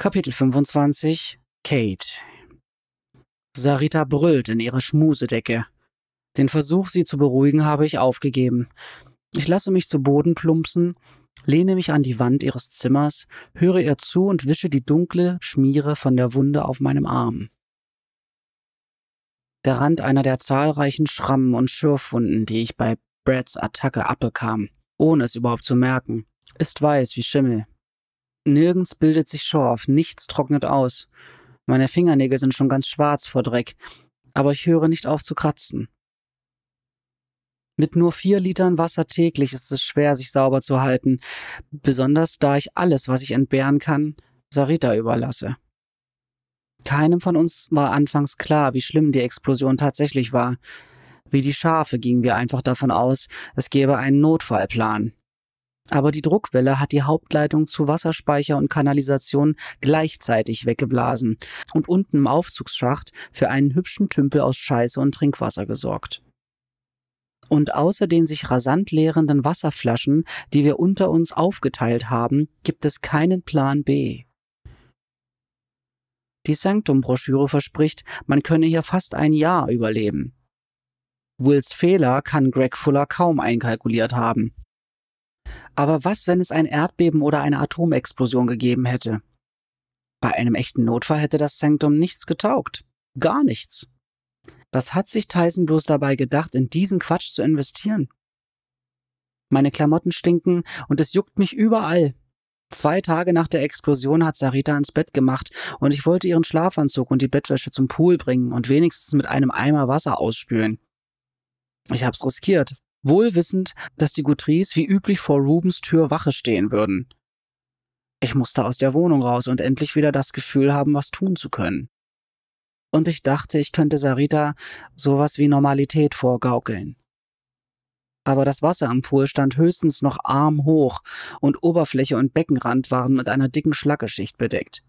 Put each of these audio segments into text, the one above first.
Kapitel 25 Kate Sarita brüllt in ihre Schmusedecke. Den Versuch, sie zu beruhigen, habe ich aufgegeben. Ich lasse mich zu Boden plumpsen, lehne mich an die Wand ihres Zimmers, höre ihr zu und wische die dunkle Schmiere von der Wunde auf meinem Arm. Der Rand einer der zahlreichen Schrammen und Schürfwunden, die ich bei Brads Attacke abbekam, ohne es überhaupt zu merken, ist weiß wie Schimmel. Nirgends bildet sich Schorf, nichts trocknet aus. Meine Fingernägel sind schon ganz schwarz vor Dreck, aber ich höre nicht auf zu kratzen. Mit nur vier Litern Wasser täglich ist es schwer, sich sauber zu halten, besonders da ich alles, was ich entbehren kann, Sarita überlasse. Keinem von uns war anfangs klar, wie schlimm die Explosion tatsächlich war. Wie die Schafe gingen wir einfach davon aus, es gäbe einen Notfallplan. Aber die Druckwelle hat die Hauptleitung zu Wasserspeicher und Kanalisation gleichzeitig weggeblasen und unten im Aufzugsschacht für einen hübschen Tümpel aus Scheiße und Trinkwasser gesorgt und außer den sich rasant leerenden Wasserflaschen, die wir unter uns aufgeteilt haben, gibt es keinen Plan B. Die Sanctum-Broschüre verspricht, man könne hier fast ein Jahr überleben. Wills Fehler kann Greg Fuller kaum einkalkuliert haben. Aber was, wenn es ein Erdbeben oder eine Atomexplosion gegeben hätte? Bei einem echten Notfall hätte das Sanctum nichts getaugt. Gar nichts. Was hat sich Tyson bloß dabei gedacht, in diesen Quatsch zu investieren? Meine Klamotten stinken und es juckt mich überall. Zwei Tage nach der Explosion hat Sarita ins Bett gemacht und ich wollte ihren Schlafanzug und die Bettwäsche zum Pool bringen und wenigstens mit einem Eimer Wasser ausspülen. Ich hab's riskiert, wohl wissend, dass die Gutrice wie üblich vor Rubens Tür Wache stehen würden. Ich musste aus der Wohnung raus und endlich wieder das Gefühl haben, was tun zu können und ich dachte, ich könnte Sarita sowas wie Normalität vorgaukeln. Aber das Wasser am Pool stand höchstens noch armhoch und Oberfläche und Beckenrand waren mit einer dicken Schlackeschicht bedeckt.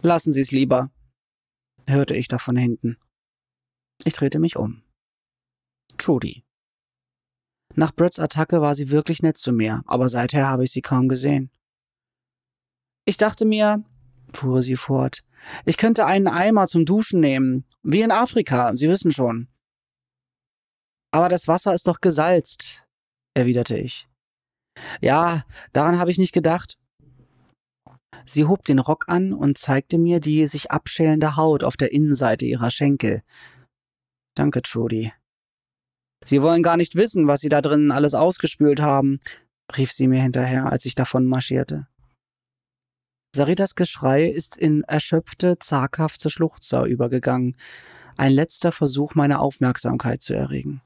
Lassen Sie es lieber, hörte ich da von hinten. Ich drehte mich um. Trudy. Nach Bretts Attacke war sie wirklich nett zu mir, aber seither habe ich sie kaum gesehen. Ich dachte mir, fuhr sie fort, ich könnte einen Eimer zum Duschen nehmen, wie in Afrika, Sie wissen schon. Aber das Wasser ist doch gesalzt, erwiderte ich. Ja, daran habe ich nicht gedacht. Sie hob den Rock an und zeigte mir die sich abschälende Haut auf der Innenseite ihrer Schenkel. Danke, Trudy. Sie wollen gar nicht wissen, was Sie da drinnen alles ausgespült haben, rief sie mir hinterher, als ich davon marschierte. Saritas Geschrei ist in erschöpfte, zaghafte Schluchzer übergegangen, ein letzter Versuch, meine Aufmerksamkeit zu erregen.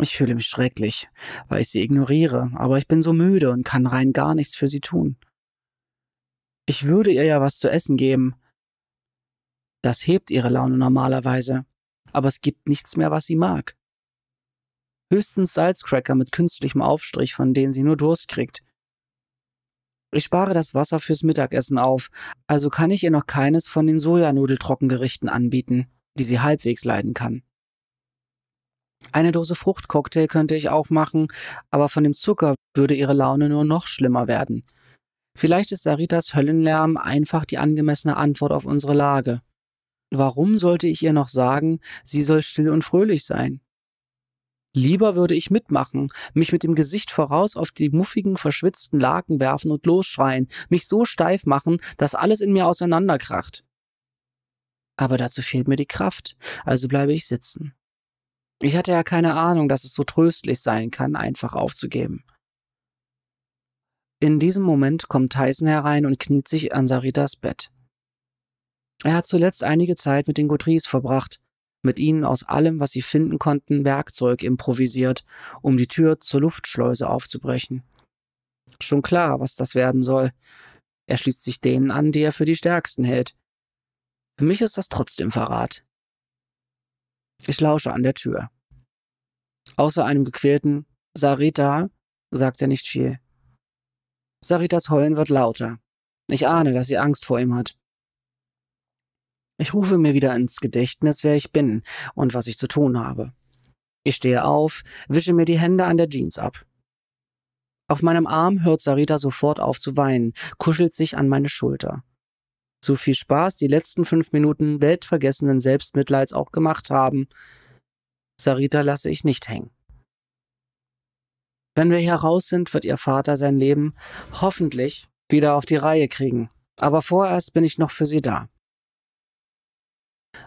Ich fühle mich schrecklich, weil ich sie ignoriere, aber ich bin so müde und kann rein gar nichts für sie tun. Ich würde ihr ja was zu essen geben. Das hebt ihre Laune normalerweise, aber es gibt nichts mehr, was sie mag. Höchstens Salzcracker mit künstlichem Aufstrich, von denen sie nur Durst kriegt, ich spare das Wasser fürs Mittagessen auf, also kann ich ihr noch keines von den Sojanudeltrockengerichten anbieten, die sie halbwegs leiden kann. Eine Dose Fruchtcocktail könnte ich aufmachen, aber von dem Zucker würde ihre Laune nur noch schlimmer werden. Vielleicht ist Saritas Höllenlärm einfach die angemessene Antwort auf unsere Lage. Warum sollte ich ihr noch sagen, sie soll still und fröhlich sein? Lieber würde ich mitmachen, mich mit dem Gesicht voraus auf die muffigen, verschwitzten Laken werfen und losschreien, mich so steif machen, dass alles in mir auseinanderkracht. Aber dazu fehlt mir die Kraft, also bleibe ich sitzen. Ich hatte ja keine Ahnung, dass es so tröstlich sein kann, einfach aufzugeben. In diesem Moment kommt Tyson herein und kniet sich an Saritas Bett. Er hat zuletzt einige Zeit mit den Gautries verbracht, mit ihnen aus allem, was sie finden konnten, Werkzeug improvisiert, um die Tür zur Luftschleuse aufzubrechen. Schon klar, was das werden soll. Er schließt sich denen an, die er für die stärksten hält. Für mich ist das trotzdem Verrat. Ich lausche an der Tür. Außer einem gequälten Sarita sagt er nicht viel. Saritas Heulen wird lauter. Ich ahne, dass sie Angst vor ihm hat. Ich rufe mir wieder ins Gedächtnis, wer ich bin und was ich zu tun habe. Ich stehe auf, wische mir die Hände an der Jeans ab. Auf meinem Arm hört Sarita sofort auf zu weinen, kuschelt sich an meine Schulter. So viel Spaß die letzten fünf Minuten weltvergessenen Selbstmitleids auch gemacht haben, Sarita lasse ich nicht hängen. Wenn wir hier raus sind, wird ihr Vater sein Leben hoffentlich wieder auf die Reihe kriegen. Aber vorerst bin ich noch für sie da.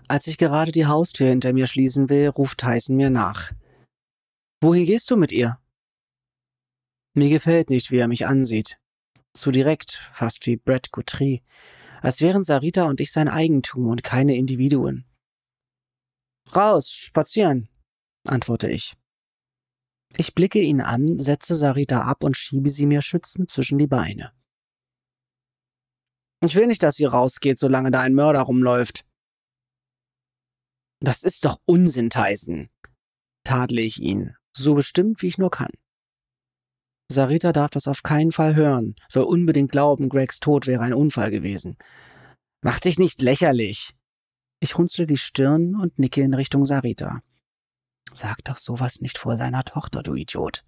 Als ich gerade die Haustür hinter mir schließen will, ruft Tyson mir nach. Wohin gehst du mit ihr? Mir gefällt nicht, wie er mich ansieht. Zu direkt, fast wie Brett Guthrie, als wären Sarita und ich sein Eigentum und keine Individuen. Raus, spazieren, antworte ich. Ich blicke ihn an, setze Sarita ab und schiebe sie mir schützend zwischen die Beine. Ich will nicht, dass sie rausgeht, solange da ein Mörder rumläuft. Das ist doch Unsinn, Tyson, tadle ich ihn, so bestimmt wie ich nur kann. Sarita darf das auf keinen Fall hören, soll unbedingt glauben, Gregs Tod wäre ein Unfall gewesen. Mach dich nicht lächerlich. Ich runzle die Stirn und nicke in Richtung Sarita. Sag doch sowas nicht vor seiner Tochter, du Idiot.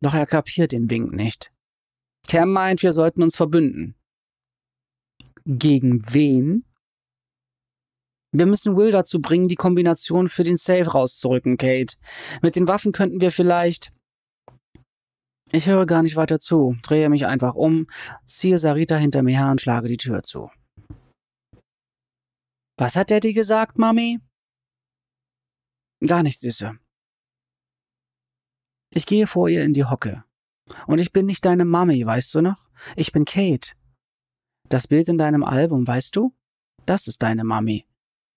Doch er kapiert den Wink nicht. Cam meint, wir sollten uns verbünden. Gegen wen? Wir müssen Will dazu bringen, die Kombination für den Safe rauszurücken, Kate. Mit den Waffen könnten wir vielleicht. Ich höre gar nicht weiter zu, drehe mich einfach um, ziehe Sarita hinter mir her und schlage die Tür zu. Was hat Daddy gesagt, Mami? Gar nicht, Süße. Ich gehe vor ihr in die Hocke. Und ich bin nicht deine Mami, weißt du noch? Ich bin Kate. Das Bild in deinem Album, weißt du? Das ist deine Mami.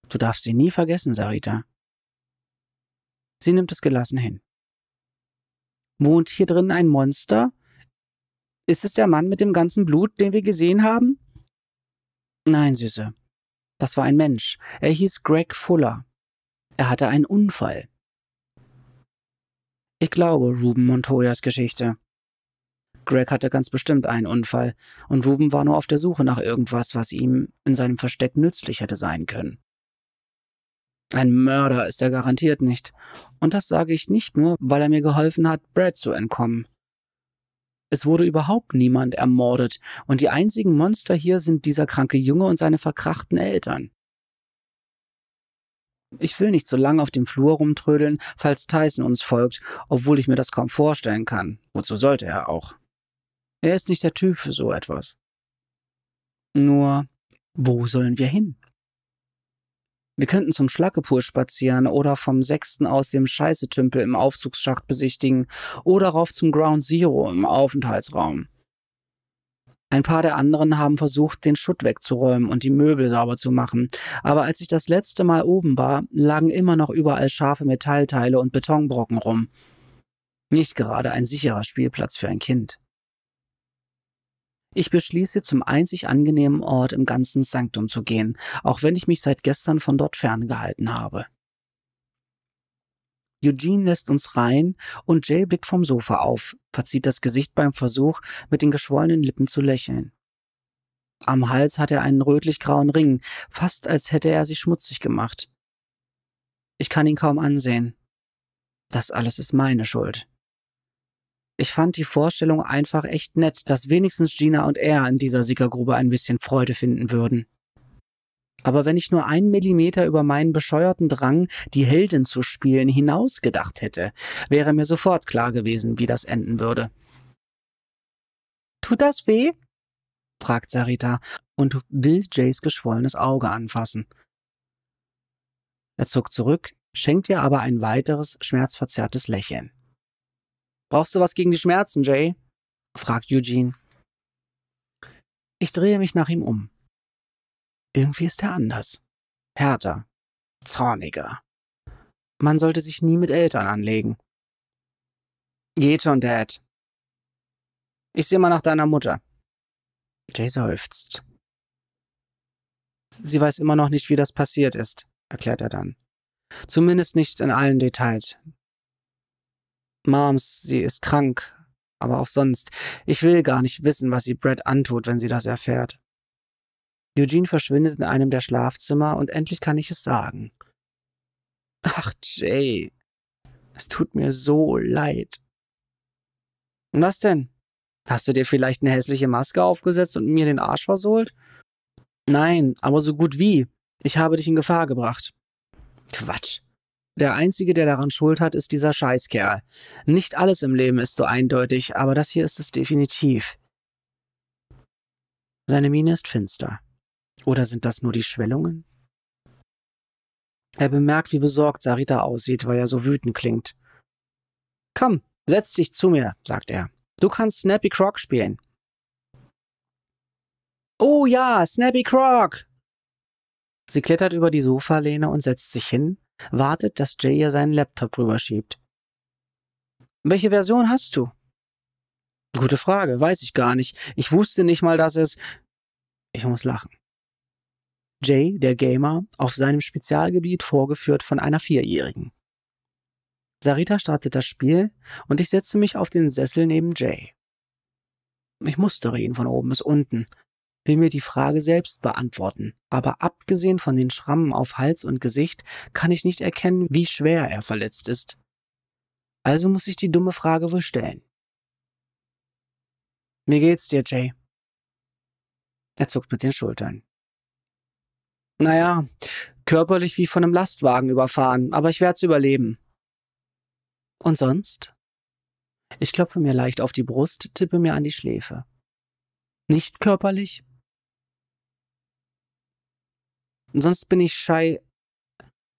Du darfst sie nie vergessen, Sarita. Sie nimmt es gelassen hin. Wohnt hier drin ein Monster? Ist es der Mann mit dem ganzen Blut, den wir gesehen haben? Nein, Süße. Das war ein Mensch. Er hieß Greg Fuller. Er hatte einen Unfall. Ich glaube Ruben Montoyas Geschichte. Greg hatte ganz bestimmt einen Unfall, und Ruben war nur auf der Suche nach irgendwas, was ihm in seinem Versteck nützlich hätte sein können. Ein Mörder ist er garantiert nicht, und das sage ich nicht nur, weil er mir geholfen hat, Brad zu entkommen. Es wurde überhaupt niemand ermordet, und die einzigen Monster hier sind dieser kranke Junge und seine verkrachten Eltern. Ich will nicht so lange auf dem Flur rumtrödeln, falls Tyson uns folgt, obwohl ich mir das kaum vorstellen kann. Wozu sollte er auch? Er ist nicht der Typ für so etwas. Nur, wo sollen wir hin? Wir könnten zum Schlackepur spazieren oder vom Sechsten aus dem Scheißetümpel im Aufzugsschacht besichtigen oder rauf zum Ground Zero im Aufenthaltsraum. Ein paar der anderen haben versucht, den Schutt wegzuräumen und die Möbel sauber zu machen, aber als ich das letzte Mal oben war, lagen immer noch überall scharfe Metallteile und Betonbrocken rum. Nicht gerade ein sicherer Spielplatz für ein Kind. Ich beschließe, zum einzig angenehmen Ort im ganzen Sanktum zu gehen, auch wenn ich mich seit gestern von dort ferngehalten habe. Eugene lässt uns rein und Jay blickt vom Sofa auf, verzieht das Gesicht beim Versuch, mit den geschwollenen Lippen zu lächeln. Am Hals hat er einen rötlich-grauen Ring, fast als hätte er sich schmutzig gemacht. Ich kann ihn kaum ansehen. Das alles ist meine Schuld. Ich fand die Vorstellung einfach echt nett, dass wenigstens Gina und er in dieser Sickergrube ein bisschen Freude finden würden. Aber wenn ich nur einen Millimeter über meinen bescheuerten Drang, die Heldin zu spielen, hinausgedacht hätte, wäre mir sofort klar gewesen, wie das enden würde. Tut das weh? fragt Sarita und will Jays geschwollenes Auge anfassen. Er zuckt zurück, schenkt ihr aber ein weiteres, schmerzverzerrtes Lächeln. Brauchst du was gegen die Schmerzen, Jay? fragt Eugene. Ich drehe mich nach ihm um. Irgendwie ist er anders. Härter. Zorniger. Man sollte sich nie mit Eltern anlegen. Geht schon, Dad. Ich sehe mal nach deiner Mutter. Jay seufzt. Sie weiß immer noch nicht, wie das passiert ist, erklärt er dann. Zumindest nicht in allen Details. Moms, sie ist krank, aber auch sonst. Ich will gar nicht wissen, was sie Brad antut, wenn sie das erfährt. Eugene verschwindet in einem der Schlafzimmer und endlich kann ich es sagen. Ach, Jay, es tut mir so leid. Was denn? Hast du dir vielleicht eine hässliche Maske aufgesetzt und mir den Arsch versohlt? Nein, aber so gut wie. Ich habe dich in Gefahr gebracht. Quatsch. Der Einzige, der daran Schuld hat, ist dieser Scheißkerl. Nicht alles im Leben ist so eindeutig, aber das hier ist es definitiv. Seine Miene ist finster. Oder sind das nur die Schwellungen? Er bemerkt, wie besorgt Sarita aussieht, weil er so wütend klingt. Komm, setz dich zu mir, sagt er. Du kannst Snappy Croc spielen. Oh ja, Snappy Croc! Sie klettert über die Sofalehne und setzt sich hin, wartet, dass Jay ihr seinen Laptop rüberschiebt. Welche Version hast du? Gute Frage, weiß ich gar nicht. Ich wusste nicht mal, dass es. Ich muss lachen. Jay, der Gamer, auf seinem Spezialgebiet vorgeführt von einer Vierjährigen. Sarita startet das Spiel und ich setze mich auf den Sessel neben Jay. Ich mustere ihn von oben bis unten, will mir die Frage selbst beantworten, aber abgesehen von den Schrammen auf Hals und Gesicht kann ich nicht erkennen, wie schwer er verletzt ist. Also muss ich die dumme Frage wohl stellen. Wie geht's dir, Jay? Er zuckt mit den Schultern. Naja, körperlich wie von einem Lastwagen überfahren, aber ich werd's überleben. Und sonst? Ich klopfe mir leicht auf die Brust, tippe mir an die Schläfe. Nicht körperlich? Sonst bin ich schei.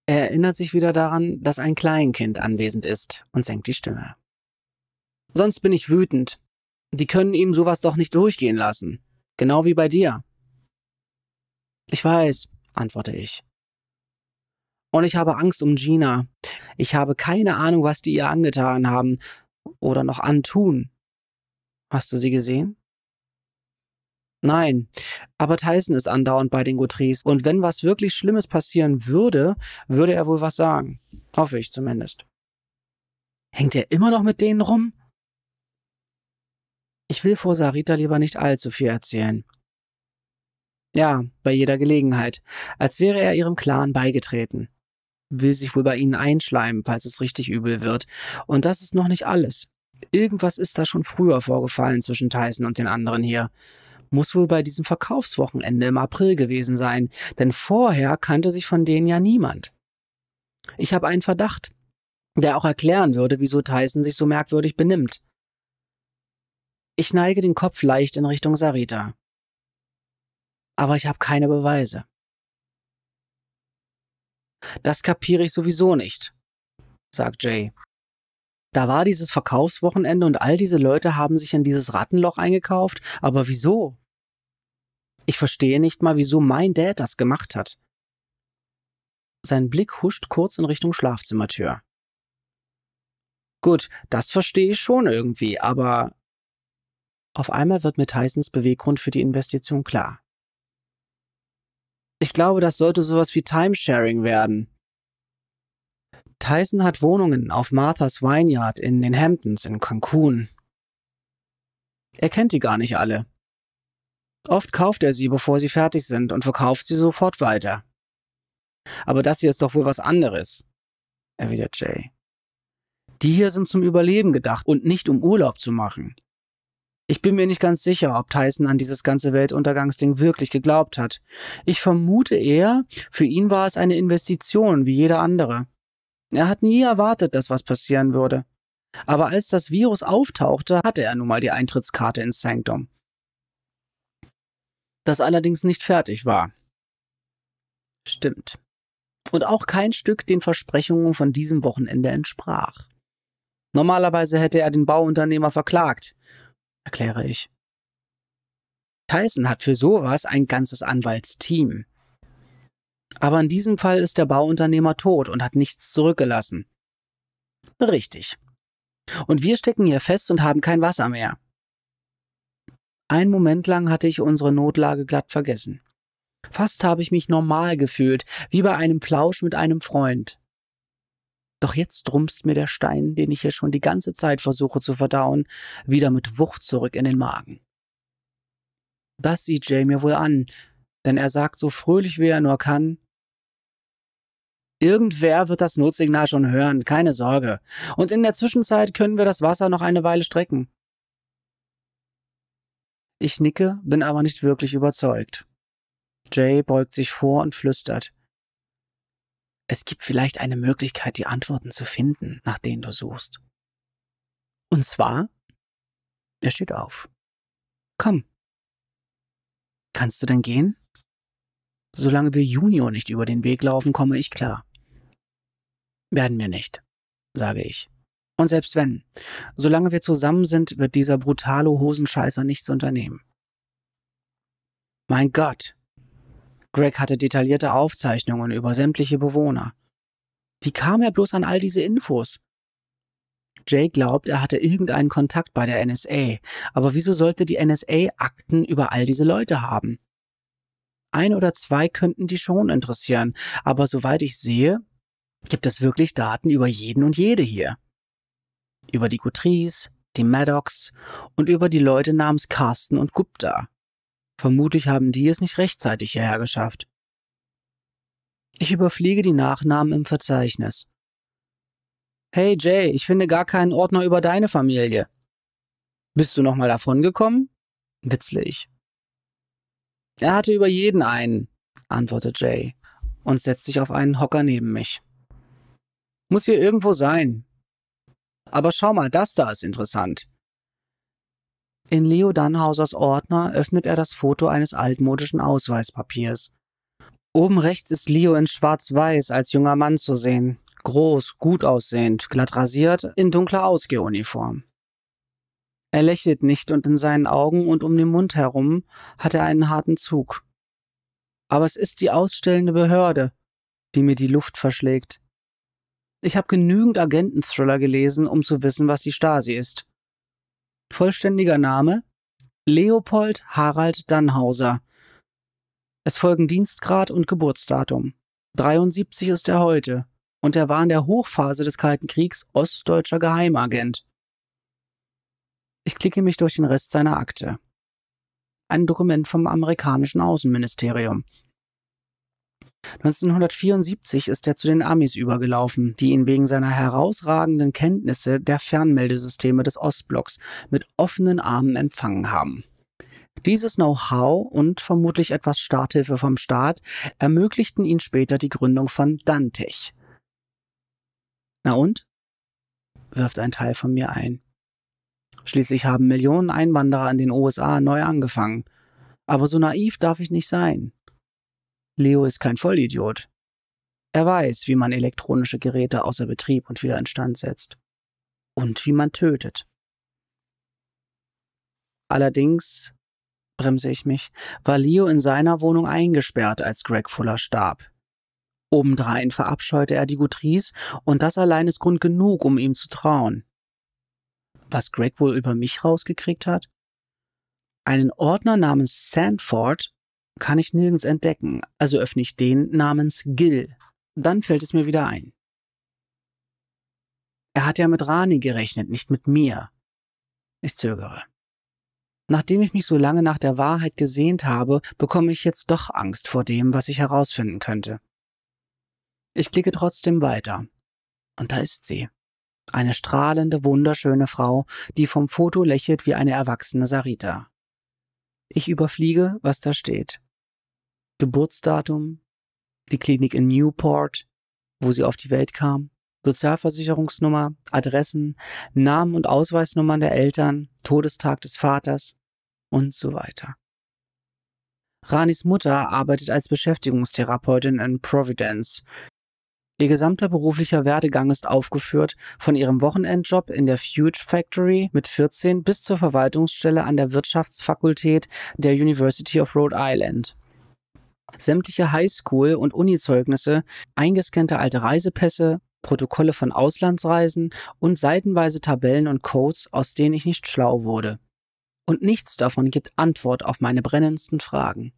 Er erinnert sich wieder daran, dass ein Kleinkind anwesend ist und senkt die Stimme. Sonst bin ich wütend. Die können ihm sowas doch nicht durchgehen lassen. Genau wie bei dir. Ich weiß, antworte ich. Und ich habe Angst um Gina. Ich habe keine Ahnung, was die ihr angetan haben oder noch antun. Hast du sie gesehen? Nein, aber Tyson ist andauernd bei den Guthries und wenn was wirklich Schlimmes passieren würde, würde er wohl was sagen. Hoffe ich zumindest. Hängt er immer noch mit denen rum? Ich will vor Sarita lieber nicht allzu viel erzählen. Ja, bei jeder Gelegenheit, als wäre er ihrem Clan beigetreten. Will sich wohl bei ihnen einschleimen, falls es richtig übel wird. Und das ist noch nicht alles. Irgendwas ist da schon früher vorgefallen zwischen Tyson und den anderen hier. Muss wohl bei diesem Verkaufswochenende im April gewesen sein, denn vorher kannte sich von denen ja niemand. Ich habe einen Verdacht, der auch erklären würde, wieso Tyson sich so merkwürdig benimmt. Ich neige den Kopf leicht in Richtung Sarita aber ich habe keine Beweise. Das kapiere ich sowieso nicht, sagt Jay. Da war dieses Verkaufswochenende und all diese Leute haben sich in dieses Rattenloch eingekauft, aber wieso? Ich verstehe nicht mal, wieso mein Dad das gemacht hat. Sein Blick huscht kurz in Richtung Schlafzimmertür. Gut, das verstehe ich schon irgendwie, aber auf einmal wird mir Tysons Beweggrund für die Investition klar. Ich glaube, das sollte sowas wie Timesharing werden. Tyson hat Wohnungen auf Martha's Vineyard in den Hamptons in Cancun. Er kennt die gar nicht alle. Oft kauft er sie, bevor sie fertig sind und verkauft sie sofort weiter. Aber das hier ist doch wohl was anderes, erwidert Jay. Die hier sind zum Überleben gedacht und nicht um Urlaub zu machen. Ich bin mir nicht ganz sicher, ob Tyson an dieses ganze Weltuntergangsding wirklich geglaubt hat. Ich vermute eher, für ihn war es eine Investition wie jeder andere. Er hat nie erwartet, dass was passieren würde. Aber als das Virus auftauchte, hatte er nun mal die Eintrittskarte ins Sanctum. Das allerdings nicht fertig war. Stimmt. Und auch kein Stück den Versprechungen von diesem Wochenende entsprach. Normalerweise hätte er den Bauunternehmer verklagt, erkläre ich. Tyson hat für sowas ein ganzes Anwaltsteam. Aber in diesem Fall ist der Bauunternehmer tot und hat nichts zurückgelassen. Richtig. Und wir stecken hier fest und haben kein Wasser mehr. Ein Moment lang hatte ich unsere Notlage glatt vergessen. Fast habe ich mich normal gefühlt, wie bei einem Plausch mit einem Freund. Doch jetzt drumpst mir der Stein, den ich hier schon die ganze Zeit versuche zu verdauen, wieder mit Wucht zurück in den Magen. Das sieht Jay mir wohl an, denn er sagt so fröhlich, wie er nur kann, Irgendwer wird das Notsignal schon hören, keine Sorge. Und in der Zwischenzeit können wir das Wasser noch eine Weile strecken. Ich nicke, bin aber nicht wirklich überzeugt. Jay beugt sich vor und flüstert. Es gibt vielleicht eine Möglichkeit, die Antworten zu finden, nach denen du suchst. Und zwar? Er steht auf. Komm. Kannst du denn gehen? Solange wir Junior nicht über den Weg laufen, komme ich klar. Werden wir nicht, sage ich. Und selbst wenn, solange wir zusammen sind, wird dieser brutale Hosenscheißer nichts unternehmen. Mein Gott. Greg hatte detaillierte Aufzeichnungen über sämtliche Bewohner. Wie kam er bloß an all diese Infos? Jay glaubt, er hatte irgendeinen Kontakt bei der NSA, aber wieso sollte die NSA Akten über all diese Leute haben? Ein oder zwei könnten die schon interessieren, aber soweit ich sehe, gibt es wirklich Daten über jeden und jede hier über die Guthries, die Maddox und über die Leute namens Carsten und Gupta. Vermutlich haben die es nicht rechtzeitig hierher geschafft. Ich überfliege die Nachnamen im Verzeichnis. Hey Jay, ich finde gar keinen Ordner über deine Familie. Bist du nochmal davongekommen? witzle ich. Er hatte über jeden einen, antwortet Jay und setzt sich auf einen Hocker neben mich. Muss hier irgendwo sein. Aber schau mal, das da ist interessant. In Leo Dannhausers Ordner öffnet er das Foto eines altmodischen Ausweispapiers. Oben rechts ist Leo in schwarz-weiß als junger Mann zu sehen. Groß, gut aussehend, glatt rasiert, in dunkler Ausgehuniform. Er lächelt nicht und in seinen Augen und um den Mund herum hat er einen harten Zug. Aber es ist die ausstellende Behörde, die mir die Luft verschlägt. Ich habe genügend Agententhriller gelesen, um zu wissen, was die Stasi ist. Vollständiger Name Leopold Harald Dannhauser. Es folgen Dienstgrad und Geburtsdatum. 73 ist er heute und er war in der Hochphase des Kalten Kriegs ostdeutscher Geheimagent. Ich klicke mich durch den Rest seiner Akte. Ein Dokument vom amerikanischen Außenministerium. 1974 ist er zu den Amis übergelaufen, die ihn wegen seiner herausragenden Kenntnisse der Fernmeldesysteme des Ostblocks mit offenen Armen empfangen haben. Dieses Know-how und vermutlich etwas Starthilfe vom Staat ermöglichten ihn später die Gründung von Dantech. Na und? wirft ein Teil von mir ein. Schließlich haben Millionen Einwanderer in den USA neu angefangen. Aber so naiv darf ich nicht sein. Leo ist kein Vollidiot. Er weiß, wie man elektronische Geräte außer Betrieb und wieder instand setzt. Und wie man tötet. Allerdings, bremse ich mich, war Leo in seiner Wohnung eingesperrt, als Greg Fuller starb. Obendrein verabscheute er die Gutrice und das allein ist Grund genug, um ihm zu trauen. Was Greg wohl über mich rausgekriegt hat? Einen Ordner namens Sandford kann ich nirgends entdecken, also öffne ich den namens Gil. Dann fällt es mir wieder ein. Er hat ja mit Rani gerechnet, nicht mit mir. Ich zögere. Nachdem ich mich so lange nach der Wahrheit gesehnt habe, bekomme ich jetzt doch Angst vor dem, was ich herausfinden könnte. Ich klicke trotzdem weiter. Und da ist sie. Eine strahlende, wunderschöne Frau, die vom Foto lächelt wie eine erwachsene Sarita. Ich überfliege, was da steht. Geburtsdatum, die Klinik in Newport, wo sie auf die Welt kam, Sozialversicherungsnummer, Adressen, Namen und Ausweisnummern der Eltern, Todestag des Vaters und so weiter. Ranis Mutter arbeitet als Beschäftigungstherapeutin in Providence. Ihr gesamter beruflicher Werdegang ist aufgeführt, von ihrem Wochenendjob in der Fuge Factory mit 14 bis zur Verwaltungsstelle an der Wirtschaftsfakultät der University of Rhode Island sämtliche Highschool- und Uni-Zeugnisse, eingescannte alte Reisepässe, Protokolle von Auslandsreisen und seitenweise Tabellen und Codes, aus denen ich nicht schlau wurde. Und nichts davon gibt Antwort auf meine brennendsten Fragen.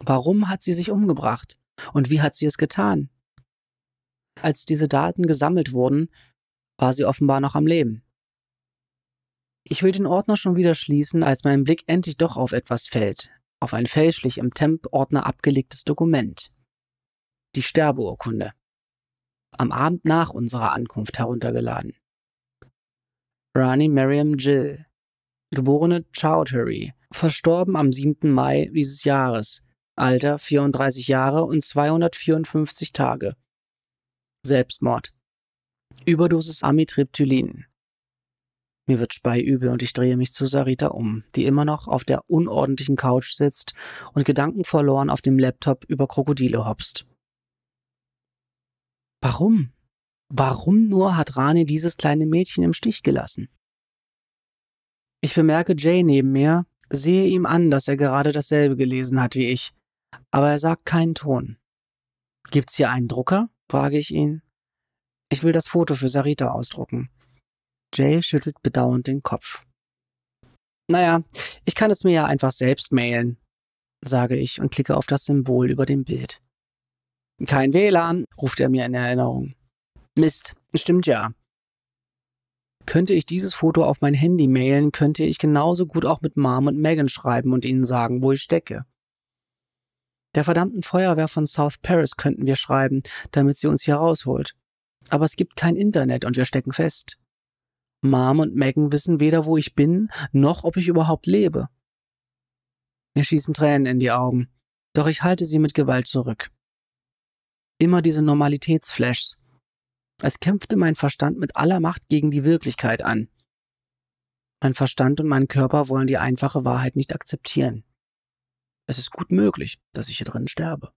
Warum hat sie sich umgebracht? Und wie hat sie es getan? Als diese Daten gesammelt wurden, war sie offenbar noch am Leben. Ich will den Ordner schon wieder schließen, als mein Blick endlich doch auf etwas fällt, auf ein fälschlich im Temp-Ordner abgelegtes Dokument. Die Sterbeurkunde. Am Abend nach unserer Ankunft heruntergeladen. Rani Miriam Jill. geborene Chowdhury, verstorben am 7. Mai dieses Jahres, Alter 34 Jahre und 254 Tage. Selbstmord. Überdosis Amitriptylin. Mir wird speiübel und ich drehe mich zu Sarita um, die immer noch auf der unordentlichen Couch sitzt und gedankenverloren auf dem Laptop über Krokodile hopst. Warum? Warum nur hat Rani dieses kleine Mädchen im Stich gelassen? Ich bemerke Jay neben mir, sehe ihm an, dass er gerade dasselbe gelesen hat wie ich, aber er sagt keinen Ton. Gibt's hier einen Drucker? Frage ich ihn. Ich will das Foto für Sarita ausdrucken. Jay schüttelt bedauernd den Kopf. Naja, ich kann es mir ja einfach selbst mailen, sage ich und klicke auf das Symbol über dem Bild. Kein WLAN, ruft er mir in Erinnerung. Mist, stimmt ja. Könnte ich dieses Foto auf mein Handy mailen, könnte ich genauso gut auch mit Mom und Megan schreiben und ihnen sagen, wo ich stecke. Der verdammten Feuerwehr von South Paris könnten wir schreiben, damit sie uns hier rausholt. Aber es gibt kein Internet und wir stecken fest. Mom und Megan wissen weder, wo ich bin, noch ob ich überhaupt lebe. Mir schießen Tränen in die Augen, doch ich halte sie mit Gewalt zurück. Immer diese Normalitätsflashs. Es kämpfte mein Verstand mit aller Macht gegen die Wirklichkeit an. Mein Verstand und mein Körper wollen die einfache Wahrheit nicht akzeptieren. Es ist gut möglich, dass ich hier drin sterbe.